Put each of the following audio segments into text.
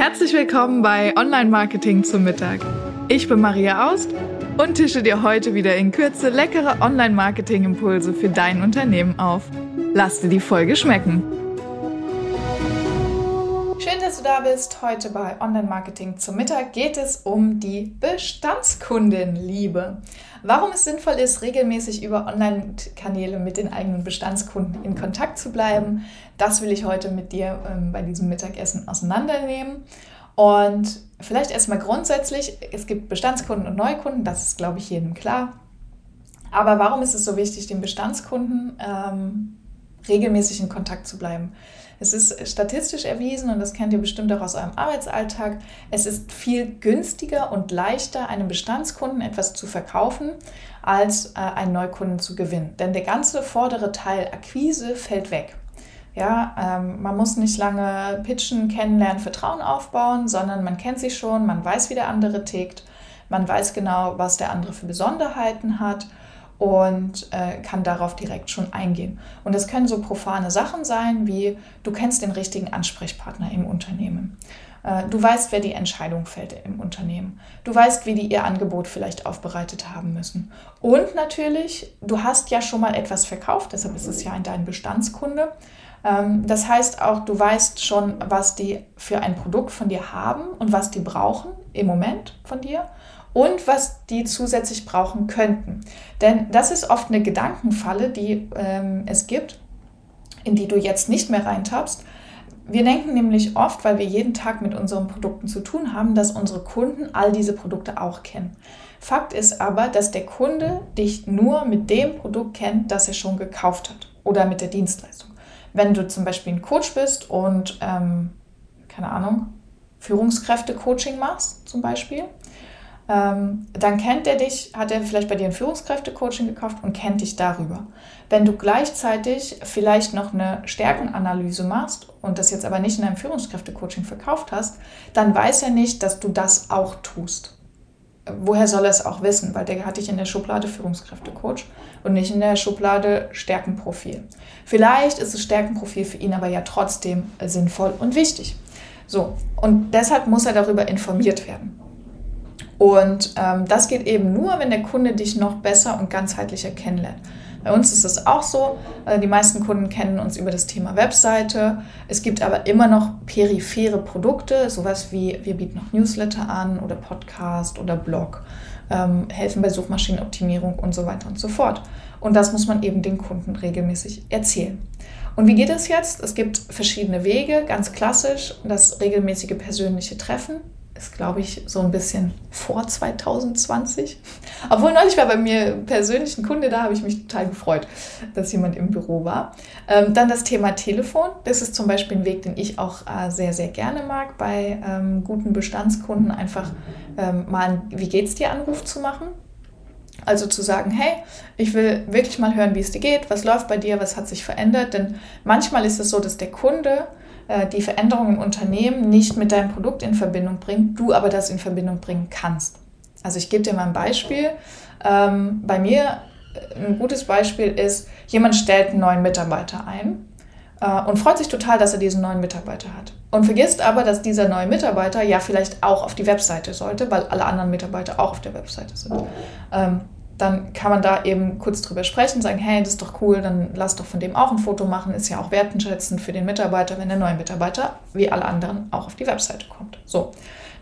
Herzlich willkommen bei Online Marketing zum Mittag. Ich bin Maria Aust und tische dir heute wieder in Kürze leckere Online Marketing Impulse für dein Unternehmen auf. Lass dir die Folge schmecken. Schön, dass du da bist. Heute bei Online Marketing zum Mittag geht es um die Bestandskundenliebe. Warum es sinnvoll ist, regelmäßig über Online-Kanäle mit den eigenen Bestandskunden in Kontakt zu bleiben, das will ich heute mit dir ähm, bei diesem Mittagessen auseinandernehmen. Und vielleicht erstmal grundsätzlich, es gibt Bestandskunden und Neukunden, das ist, glaube ich, jedem klar. Aber warum ist es so wichtig, den Bestandskunden ähm, regelmäßig in Kontakt zu bleiben? Es ist statistisch erwiesen und das kennt ihr bestimmt auch aus eurem Arbeitsalltag. Es ist viel günstiger und leichter, einem Bestandskunden etwas zu verkaufen, als äh, einen Neukunden zu gewinnen. Denn der ganze vordere Teil Akquise fällt weg. Ja, ähm, man muss nicht lange pitchen, kennenlernen, Vertrauen aufbauen, sondern man kennt sich schon, man weiß, wie der andere tickt, man weiß genau, was der andere für Besonderheiten hat und äh, kann darauf direkt schon eingehen. Und das können so profane Sachen sein, wie du kennst den richtigen Ansprechpartner im Unternehmen. Äh, du weißt, wer die Entscheidung fällt im Unternehmen. Du weißt, wie die ihr Angebot vielleicht aufbereitet haben müssen. Und natürlich, du hast ja schon mal etwas verkauft, deshalb ist es ja ein dein Bestandskunde. Ähm, das heißt auch, du weißt schon, was die für ein Produkt von dir haben und was die brauchen im Moment von dir und was die zusätzlich brauchen könnten. Denn das ist oft eine Gedankenfalle, die ähm, es gibt, in die du jetzt nicht mehr reintappst. Wir denken nämlich oft, weil wir jeden Tag mit unseren Produkten zu tun haben, dass unsere Kunden all diese Produkte auch kennen. Fakt ist aber, dass der Kunde dich nur mit dem Produkt kennt, das er schon gekauft hat oder mit der Dienstleistung. Wenn du zum Beispiel ein Coach bist und, ähm, keine Ahnung, Führungskräfte-Coaching machst zum Beispiel, ähm, dann kennt er dich, hat er vielleicht bei dir ein Führungskräfte-Coaching gekauft und kennt dich darüber. Wenn du gleichzeitig vielleicht noch eine Stärkenanalyse machst und das jetzt aber nicht in einem Führungskräfte-Coaching verkauft hast, dann weiß er nicht, dass du das auch tust. Woher soll er es auch wissen? Weil der hat dich in der Schublade Führungskräfte-Coach und nicht in der Schublade Stärkenprofil. Vielleicht ist das Stärkenprofil für ihn aber ja trotzdem sinnvoll und wichtig. So, und deshalb muss er darüber informiert werden. Und ähm, das geht eben nur, wenn der Kunde dich noch besser und ganzheitlicher kennenlernt. Bei uns ist es auch so, äh, die meisten Kunden kennen uns über das Thema Webseite. Es gibt aber immer noch periphere Produkte, sowas wie wir bieten noch Newsletter an oder Podcast oder Blog, ähm, helfen bei Suchmaschinenoptimierung und so weiter und so fort. Und das muss man eben den Kunden regelmäßig erzählen. Und wie geht es jetzt? Es gibt verschiedene Wege, ganz klassisch das regelmäßige persönliche Treffen ist, glaube ich, so ein bisschen vor 2020. Obwohl neulich war bei mir persönlich ein Kunde, da habe ich mich total gefreut, dass jemand im Büro war. Ähm, dann das Thema Telefon. Das ist zum Beispiel ein Weg, den ich auch äh, sehr, sehr gerne mag, bei ähm, guten Bestandskunden einfach ähm, mal einen Wie geht's dir Anruf zu machen. Also zu sagen, hey, ich will wirklich mal hören, wie es dir geht, was läuft bei dir, was hat sich verändert. Denn manchmal ist es so, dass der Kunde äh, die Veränderung im Unternehmen nicht mit deinem Produkt in Verbindung bringt, du aber das in Verbindung bringen kannst. Also ich gebe dir mal ein Beispiel. Ähm, bei mir äh, ein gutes Beispiel ist, jemand stellt einen neuen Mitarbeiter ein äh, und freut sich total, dass er diesen neuen Mitarbeiter hat. Und vergisst aber, dass dieser neue Mitarbeiter ja vielleicht auch auf die Webseite sollte, weil alle anderen Mitarbeiter auch auf der Webseite sind. Ähm, dann kann man da eben kurz drüber sprechen, sagen, hey, das ist doch cool, dann lass doch von dem auch ein Foto machen. Ist ja auch wertschätzend für den Mitarbeiter, wenn der neue Mitarbeiter, wie alle anderen, auch auf die Webseite kommt. So,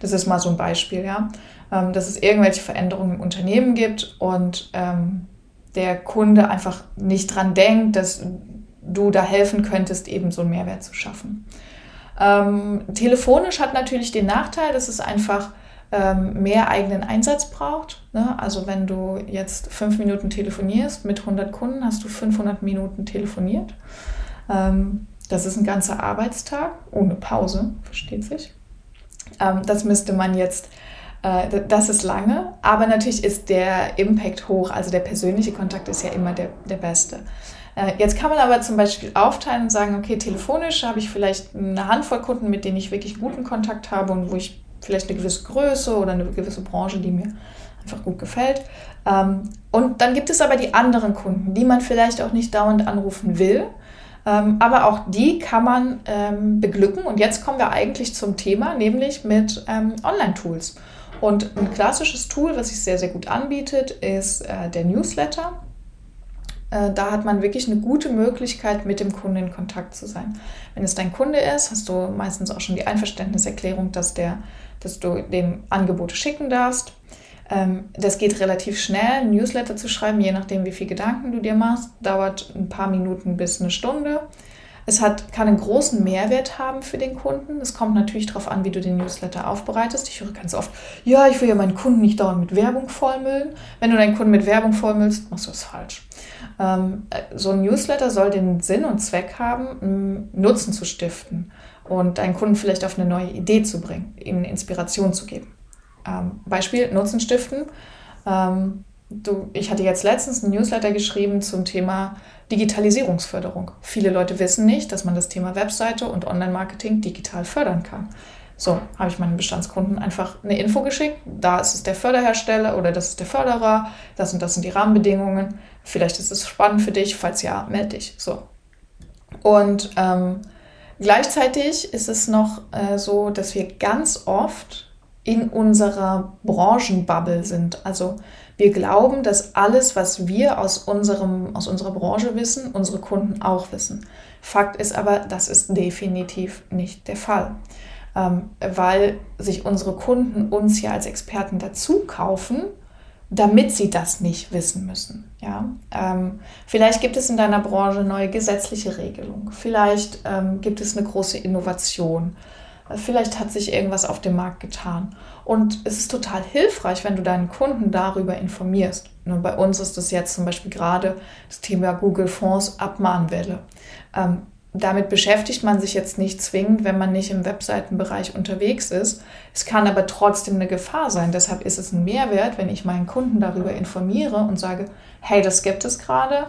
das ist mal so ein Beispiel, ja. Ähm, dass es irgendwelche Veränderungen im Unternehmen gibt und ähm, der Kunde einfach nicht dran denkt, dass du da helfen könntest, eben so einen Mehrwert zu schaffen. Ähm, telefonisch hat natürlich den Nachteil, dass es einfach mehr eigenen Einsatz braucht. Ne? Also wenn du jetzt fünf Minuten telefonierst mit 100 Kunden, hast du 500 Minuten telefoniert. Ähm, das ist ein ganzer Arbeitstag ohne Pause, versteht sich. Ähm, das müsste man jetzt, äh, das ist lange, aber natürlich ist der Impact hoch, also der persönliche Kontakt ist ja immer der, der beste. Äh, jetzt kann man aber zum Beispiel aufteilen und sagen, okay, telefonisch habe ich vielleicht eine Handvoll Kunden, mit denen ich wirklich guten Kontakt habe und wo ich vielleicht eine gewisse Größe oder eine gewisse Branche, die mir einfach gut gefällt. Ähm, und dann gibt es aber die anderen Kunden, die man vielleicht auch nicht dauernd anrufen will, Ähm, aber auch die kann man ähm, beglücken. Und jetzt kommen wir eigentlich zum Thema, nämlich mit Online-Tools. Und ein klassisches Tool, was sich sehr, sehr gut anbietet, ist äh, der Newsletter. Äh, da hat man wirklich eine gute Möglichkeit, mit dem Kunden in Kontakt zu sein. Wenn es dein Kunde ist, hast du meistens auch schon die Einverständniserklärung, dass, der, dass du dem Angebote schicken darfst. Ähm, das geht relativ schnell, ein Newsletter zu schreiben, je nachdem, wie viel Gedanken du dir machst. Dauert ein paar Minuten bis eine Stunde. Es hat, kann einen großen Mehrwert haben für den Kunden. Es kommt natürlich darauf an, wie du den Newsletter aufbereitest. Ich höre ganz oft, ja, ich will ja meinen Kunden nicht dauernd mit Werbung vollmüllen. Wenn du deinen Kunden mit Werbung vollmüllst, machst du das falsch. Ähm, so ein Newsletter soll den Sinn und Zweck haben, Nutzen zu stiften und deinen Kunden vielleicht auf eine neue Idee zu bringen, ihnen Inspiration zu geben. Ähm, Beispiel Nutzen stiften. Ähm, du, ich hatte jetzt letztens einen Newsletter geschrieben zum Thema Digitalisierungsförderung. Viele Leute wissen nicht, dass man das Thema Webseite und Online-Marketing digital fördern kann. So, habe ich meinen Bestandskunden einfach eine Info geschickt. Da ist es der Förderhersteller oder das ist der Förderer. Das und das sind die Rahmenbedingungen. Vielleicht ist es spannend für dich. Falls ja, melde dich. So. Und ähm, gleichzeitig ist es noch äh, so, dass wir ganz oft in unserer Branchenbubble sind. Also wir glauben, dass alles, was wir aus, unserem, aus unserer Branche wissen, unsere Kunden auch wissen. Fakt ist aber, das ist definitiv nicht der Fall, weil sich unsere Kunden uns ja als Experten dazu kaufen, damit sie das nicht wissen müssen. Ja? Ähm, vielleicht gibt es in deiner Branche neue gesetzliche Regelungen, vielleicht ähm, gibt es eine große Innovation Vielleicht hat sich irgendwas auf dem Markt getan. Und es ist total hilfreich, wenn du deinen Kunden darüber informierst. Und bei uns ist das jetzt zum Beispiel gerade das Thema Google Fonds Abmahnwelle. Damit beschäftigt man sich jetzt nicht zwingend, wenn man nicht im Webseitenbereich unterwegs ist. Es kann aber trotzdem eine Gefahr sein. Deshalb ist es ein Mehrwert, wenn ich meinen Kunden darüber informiere und sage, hey, das gibt es gerade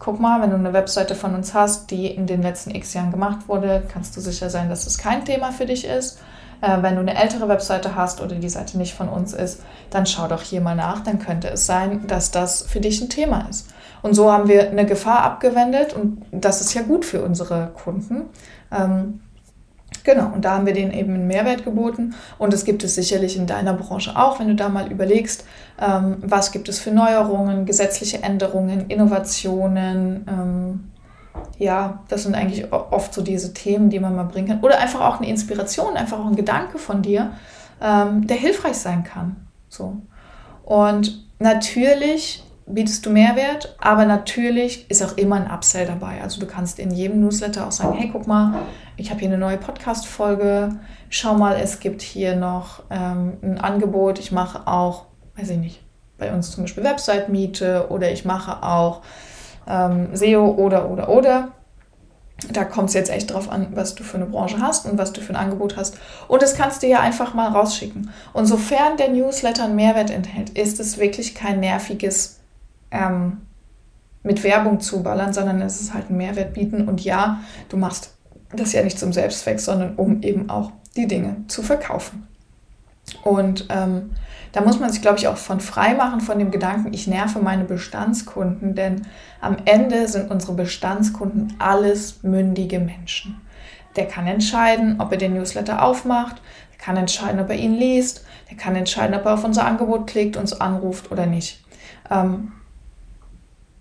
guck mal, wenn du eine Webseite von uns hast, die in den letzten x Jahren gemacht wurde, kannst du sicher sein, dass es kein Thema für dich ist. Äh, wenn du eine ältere Webseite hast oder die Seite nicht von uns ist, dann schau doch hier mal nach, dann könnte es sein, dass das für dich ein Thema ist. Und so haben wir eine Gefahr abgewendet und das ist ja gut für unsere Kunden. Ähm, Genau, und da haben wir denen eben einen Mehrwert geboten. Und es gibt es sicherlich in deiner Branche auch, wenn du da mal überlegst, ähm, was gibt es für Neuerungen, gesetzliche Änderungen, Innovationen. Ähm, ja, das sind eigentlich oft so diese Themen, die man mal bringen kann. Oder einfach auch eine Inspiration, einfach auch ein Gedanke von dir, ähm, der hilfreich sein kann. So. Und natürlich bietest du Mehrwert, aber natürlich ist auch immer ein Upsell dabei. Also du kannst in jedem Newsletter auch sagen, hey, guck mal, ich habe hier eine neue Podcast-Folge, schau mal, es gibt hier noch ähm, ein Angebot, ich mache auch, weiß ich nicht, bei uns zum Beispiel Website-Miete oder ich mache auch ähm, SEO oder, oder, oder. Da kommt es jetzt echt drauf an, was du für eine Branche hast und was du für ein Angebot hast. Und das kannst du ja einfach mal rausschicken. Und sofern der Newsletter einen Mehrwert enthält, ist es wirklich kein nerviges ähm, mit Werbung zuballern, sondern es ist halt ein Mehrwert bieten. Und ja, du machst das ja nicht zum Selbstzweck, sondern um eben auch die Dinge zu verkaufen. Und ähm, da muss man sich, glaube ich, auch von frei machen von dem Gedanken, ich nerve meine Bestandskunden, denn am Ende sind unsere Bestandskunden alles mündige Menschen. Der kann entscheiden, ob er den Newsletter aufmacht, der kann entscheiden, ob er ihn liest, der kann entscheiden, ob er auf unser Angebot klickt, uns anruft oder nicht. Ähm,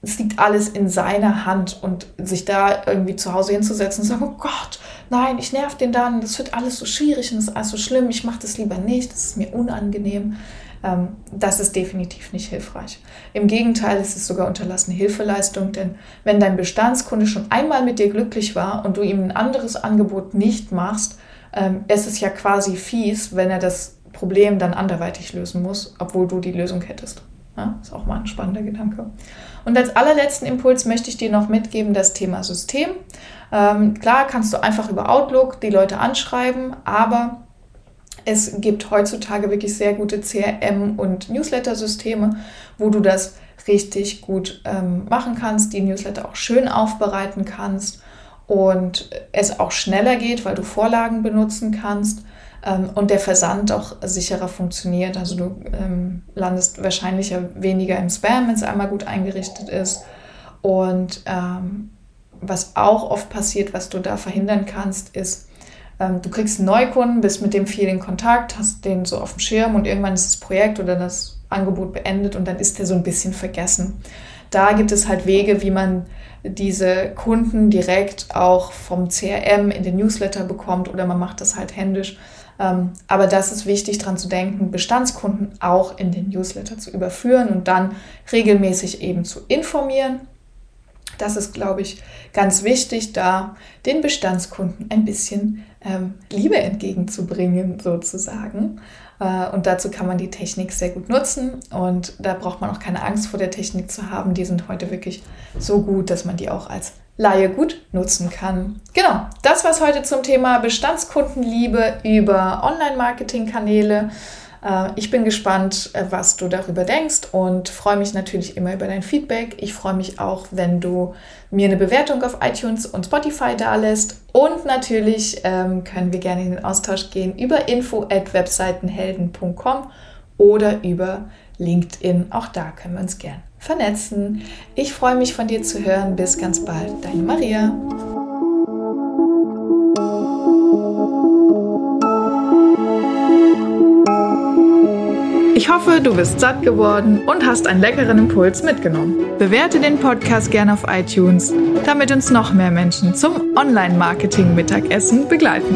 es liegt alles in seiner Hand und sich da irgendwie zu Hause hinzusetzen und sagen, oh Gott, nein, ich nerv den dann, das wird alles so schwierig und das ist alles so schlimm, ich mache das lieber nicht, das ist mir unangenehm. Ähm, das ist definitiv nicht hilfreich. Im Gegenteil, es ist sogar unterlassene Hilfeleistung, denn wenn dein Bestandskunde schon einmal mit dir glücklich war und du ihm ein anderes Angebot nicht machst, ähm, ist es ja quasi fies, wenn er das Problem dann anderweitig lösen muss, obwohl du die Lösung hättest. Ja, ist auch mal ein spannender Gedanke. Und als allerletzten Impuls möchte ich dir noch mitgeben das Thema System. Ähm, klar kannst du einfach über Outlook die Leute anschreiben, aber es gibt heutzutage wirklich sehr gute CRM- und Newsletter-Systeme, wo du das richtig gut ähm, machen kannst, die Newsletter auch schön aufbereiten kannst und es auch schneller geht, weil du Vorlagen benutzen kannst ähm, und der Versand auch sicherer funktioniert. Also du ähm, landest wahrscheinlich weniger im Spam, wenn es einmal gut eingerichtet ist. Und ähm, was auch oft passiert, was du da verhindern kannst, ist, ähm, du kriegst einen Neukunden, bist mit dem viel in Kontakt, hast den so auf dem Schirm und irgendwann ist das Projekt oder das Angebot beendet und dann ist der so ein bisschen vergessen. Da gibt es halt Wege, wie man diese Kunden direkt auch vom CRM in den Newsletter bekommt oder man macht das halt händisch. Ähm, aber das ist wichtig, daran zu denken, Bestandskunden auch in den Newsletter zu überführen und dann regelmäßig eben zu informieren. Das ist, glaube ich, ganz wichtig, da den Bestandskunden ein bisschen ähm, Liebe entgegenzubringen, sozusagen. Äh, und dazu kann man die Technik sehr gut nutzen. Und da braucht man auch keine Angst vor der Technik zu haben. Die sind heute wirklich so gut, dass man die auch als Laie gut nutzen kann. Genau, das war es heute zum Thema Bestandskundenliebe über Online-Marketing-Kanäle. Äh, ich bin gespannt, äh, was du darüber denkst und freue mich natürlich immer über dein Feedback. Ich freue mich auch, wenn du mir eine Bewertung auf iTunes und Spotify dalässt. Und natürlich ähm, können wir gerne in den Austausch gehen über info at webseitenhelden.com oder über LinkedIn. Auch da können wir uns gern vernetzen. Ich freue mich von dir zu hören. Bis ganz bald, deine Maria. Ich hoffe, du bist satt geworden und hast einen leckeren Impuls mitgenommen. Bewerte den Podcast gerne auf iTunes, damit uns noch mehr Menschen zum Online-Marketing-Mittagessen begleiten.